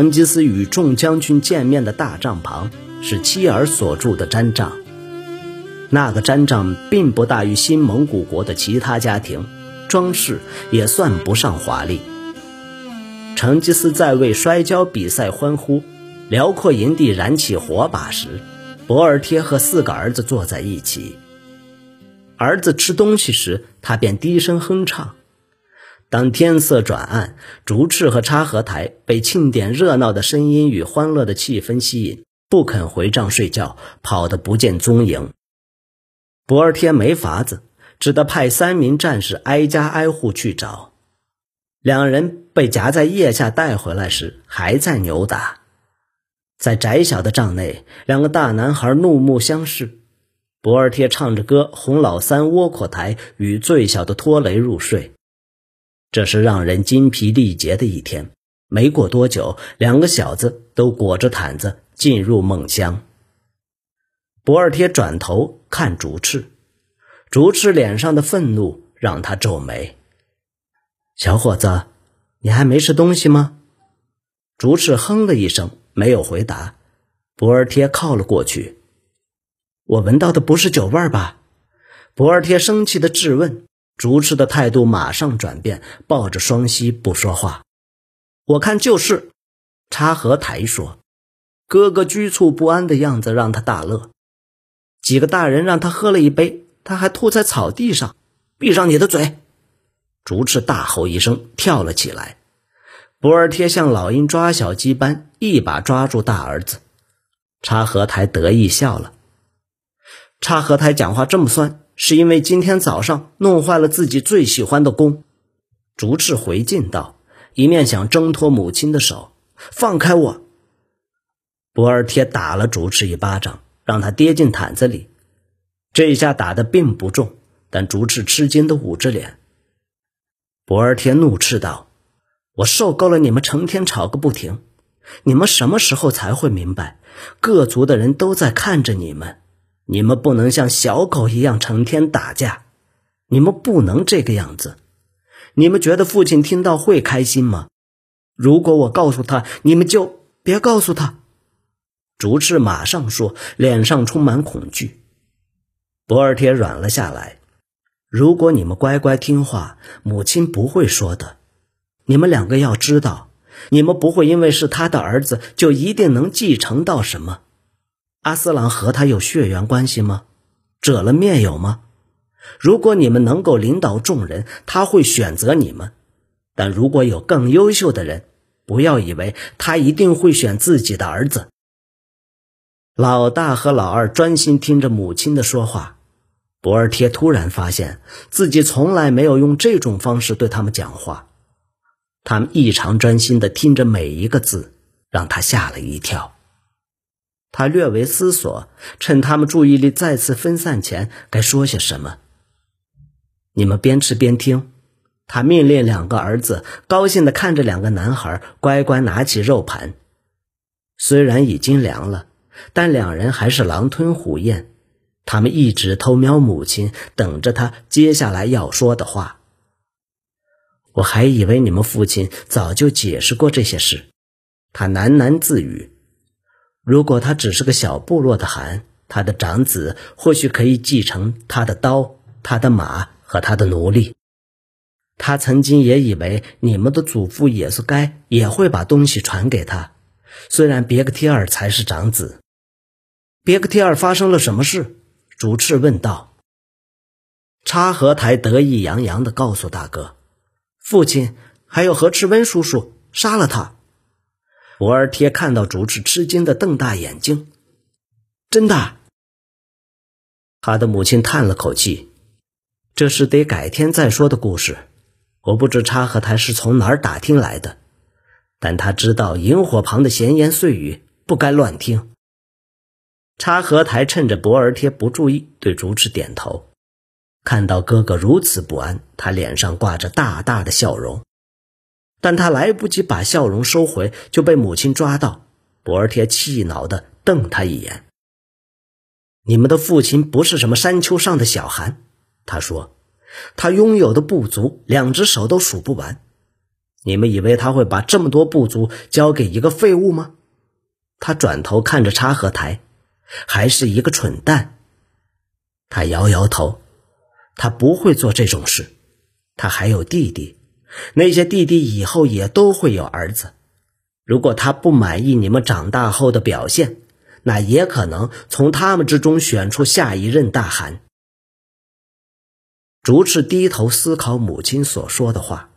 成吉思与众将军见面的大帐旁是妻儿所住的毡帐。那个毡帐并不大于新蒙古国的其他家庭，装饰也算不上华丽。成吉思在为摔跤比赛欢呼，辽阔营地燃起火把时，博尔贴和四个儿子坐在一起。儿子吃东西时，他便低声哼唱。当天色转暗，竹赤和插合台被庆典热闹的声音与欢乐的气氛吸引，不肯回帐睡觉，跑得不见踪影。博尔贴没法子，只得派三名战士挨家挨户去找。两人被夹在腋下带回来时，还在扭打。在窄小的帐内，两个大男孩怒目相视。博尔贴唱着歌哄老三窝阔台与最小的托雷入睡。这是让人精疲力竭的一天。没过多久，两个小子都裹着毯子进入梦乡。博尔贴转头看竹赤，竹赤脸上的愤怒让他皱眉。小伙子，你还没吃东西吗？竹赤哼了一声，没有回答。博尔贴靠了过去。我闻到的不是酒味吧？博尔贴生气的质问。竹赤的态度马上转变，抱着双膝不说话。我看就是。插合台说：“哥哥局促不安的样子让他大乐。”几个大人让他喝了一杯，他还吐在草地上。闭上你的嘴！竹赤大吼一声，跳了起来。博尔贴像老鹰抓小鸡般，一把抓住大儿子。插合台得意笑了。插合台讲话这么酸，是因为今天早上弄坏了自己最喜欢的弓。竹赤回敬道，一面想挣脱母亲的手。放开我！博尔贴打了竹赤一巴掌。让他跌进毯子里，这一下打得并不重，但竹赤吃惊的捂着脸。博尔贴怒斥道：“我受够了你们成天吵个不停，你们什么时候才会明白，各族的人都在看着你们，你们不能像小狗一样成天打架，你们不能这个样子。你们觉得父亲听到会开心吗？如果我告诉他，你们就别告诉他。”竹赤马上说，脸上充满恐惧。博尔贴软了下来。如果你们乖乖听话，母亲不会说的。你们两个要知道，你们不会因为是他的儿子就一定能继承到什么。阿斯朗和他有血缘关系吗？者了面有吗？如果你们能够领导众人，他会选择你们。但如果有更优秀的人，不要以为他一定会选自己的儿子。老大和老二专心听着母亲的说话，博尔贴突然发现自己从来没有用这种方式对他们讲话，他们异常专心的听着每一个字，让他吓了一跳。他略为思索，趁他们注意力再次分散前，该说些什么。你们边吃边听，他命令两个儿子高兴的看着两个男孩乖乖拿起肉盘，虽然已经凉了。但两人还是狼吞虎咽，他们一直偷瞄母亲，等着他接下来要说的话。我还以为你们父亲早就解释过这些事，他喃喃自语。如果他只是个小部落的汗，他的长子或许可以继承他的刀、他的马和他的奴隶。他曾经也以为你们的祖父也是该也会把东西传给他，虽然别克提尔才是长子。别克提尔发生了什么事？主赤问道。插合台得意洋洋地告诉大哥：“父亲还有何赤温叔叔杀了他。”博尔贴看到主赤吃惊的瞪大眼睛：“真的？”他的母亲叹了口气：“这是得改天再说的故事。我不知插合台是从哪儿打听来的，但他知道萤火旁的闲言碎语不该乱听。”插合台趁着博尔贴不注意，对竹赤点头。看到哥哥如此不安，他脸上挂着大大的笑容。但他来不及把笑容收回，就被母亲抓到。博尔贴气恼地瞪他一眼：“你们的父亲不是什么山丘上的小孩。”他说：“他拥有的部族，两只手都数不完。你们以为他会把这么多部族交给一个废物吗？他转头看着插合台，还是一个蠢蛋。他摇摇头，他不会做这种事。他还有弟弟，那些弟弟以后也都会有儿子。如果他不满意你们长大后的表现，那也可能从他们之中选出下一任大汗。竹赤低头思考母亲所说的话。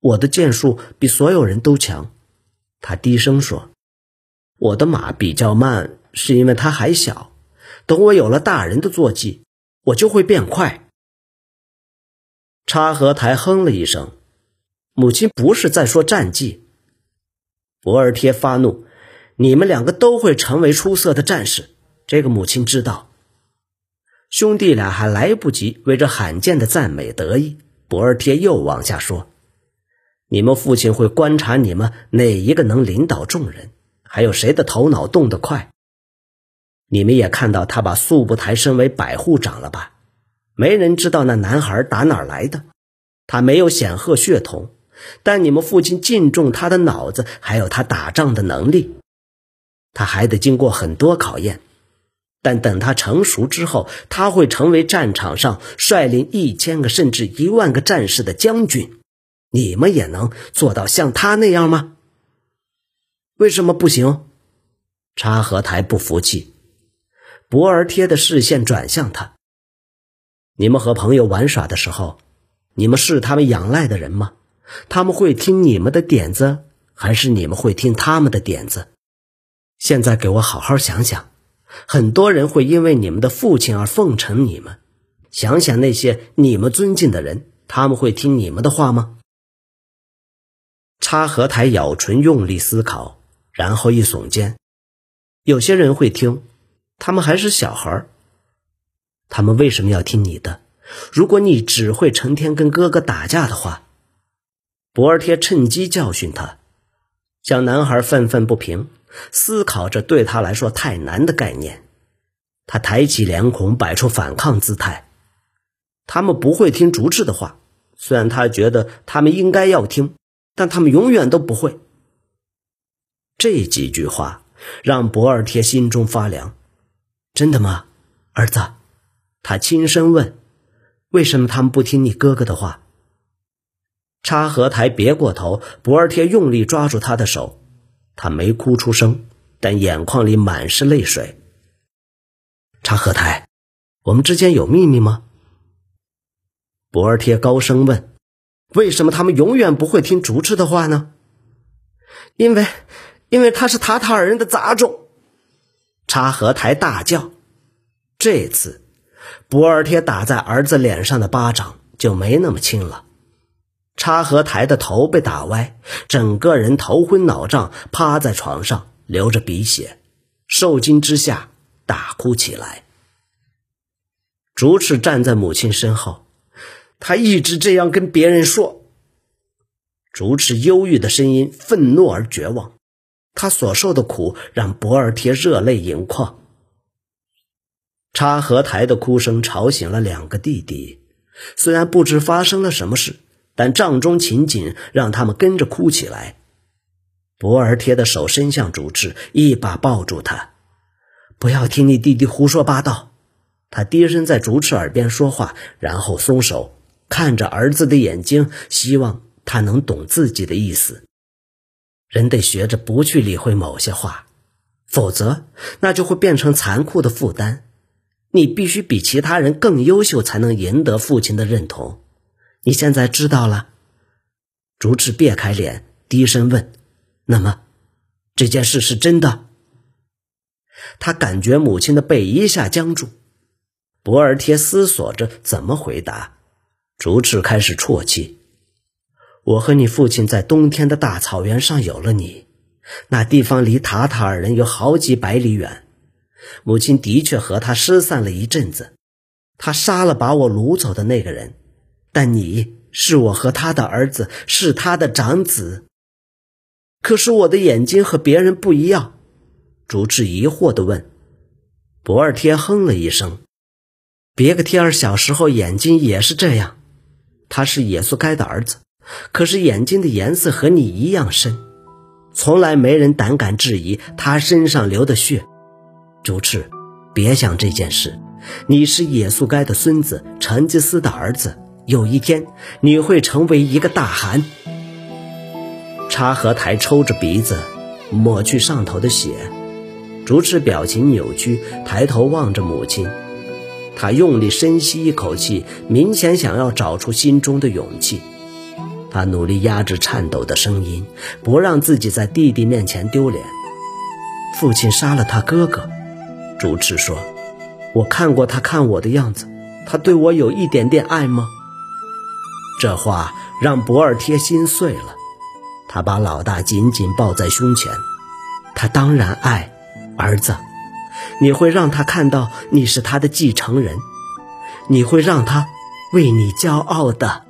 我的剑术比所有人都强，他低声说：“我的马比较慢，是因为它还小。等我有了大人的坐骑，我就会变快。”插合台哼了一声，母亲不是在说战绩。博尔贴发怒：“你们两个都会成为出色的战士，这个母亲知道。”兄弟俩还来不及为这罕见的赞美得意，博尔贴又往下说。你们父亲会观察你们哪一个能领导众人，还有谁的头脑动得快。你们也看到他把素不台升为百户长了吧？没人知道那男孩打哪儿来的，他没有显赫血统，但你们父亲敬重他的脑子，还有他打仗的能力。他还得经过很多考验，但等他成熟之后，他会成为战场上率领一千个甚至一万个战士的将军。你们也能做到像他那样吗？为什么不行？插合台不服气。博尔贴的视线转向他。你们和朋友玩耍的时候，你们是他们仰赖的人吗？他们会听你们的点子，还是你们会听他们的点子？现在给我好好想想。很多人会因为你们的父亲而奉承你们。想想那些你们尊敬的人，他们会听你们的话吗？插合台咬唇，用力思考，然后一耸肩。有些人会听，他们还是小孩他们为什么要听你的？如果你只会成天跟哥哥打架的话，博尔贴趁机教训他。小男孩愤愤不平，思考着对他来说太难的概念。他抬起脸孔，摆出反抗姿态。他们不会听竹赤的话，虽然他觉得他们应该要听。但他们永远都不会。这几句话让博尔贴心中发凉。真的吗，儿子？他轻声问：“为什么他们不听你哥哥的话？”插合台别过头，博尔贴用力抓住他的手。他没哭出声，但眼眶里满是泪水。插合台，我们之间有秘密吗？博尔贴高声问。为什么他们永远不会听主持的话呢？因为，因为他是塔塔尔人的杂种。插合台大叫。这次，博尔贴打在儿子脸上的巴掌就没那么轻了。插合台的头被打歪，整个人头昏脑胀，趴在床上流着鼻血，受惊之下大哭起来。竹赤站在母亲身后。他一直这样跟别人说。竹赤忧郁的声音愤怒而绝望，他所受的苦让博尔贴热泪盈眶。插合台的哭声吵醒了两个弟弟，虽然不知发生了什么事，但帐中情景让他们跟着哭起来。博尔贴的手伸向竹赤，一把抱住他：“不要听你弟弟胡说八道。”他低声在竹赤耳边说话，然后松手。看着儿子的眼睛，希望他能懂自己的意思。人得学着不去理会某些话，否则那就会变成残酷的负担。你必须比其他人更优秀，才能赢得父亲的认同。你现在知道了？竹赤别开脸，低声问：“那么，这件事是真的？”他感觉母亲的背一下僵住。博尔贴思索着怎么回答。竹赤开始啜泣。我和你父亲在冬天的大草原上有了你，那地方离塔塔尔人有好几百里远。母亲的确和他失散了一阵子，他杀了把我掳走的那个人，但你是我和他的儿子，是他的长子。可是我的眼睛和别人不一样。竹赤疑惑地问。博尔贴哼了一声。别克贴尔小时候眼睛也是这样。他是耶稣该的儿子，可是眼睛的颜色和你一样深，从来没人胆敢质疑他身上流的血。主赤，别想这件事。你是野素该的孙子，成吉思的儿子。有一天，你会成为一个大汗。察合台抽着鼻子，抹去上头的血。竹赤表情扭曲，抬头望着母亲。他用力深吸一口气，明显想要找出心中的勇气。他努力压制颤抖的声音，不让自己在弟弟面前丢脸。父亲杀了他哥哥，竹赤说：“我看过他看我的样子，他对我有一点点爱吗？”这话让博尔贴心碎了。他把老大紧紧抱在胸前。他当然爱儿子，你会让他看到你是他的继承人，你会让他为你骄傲的。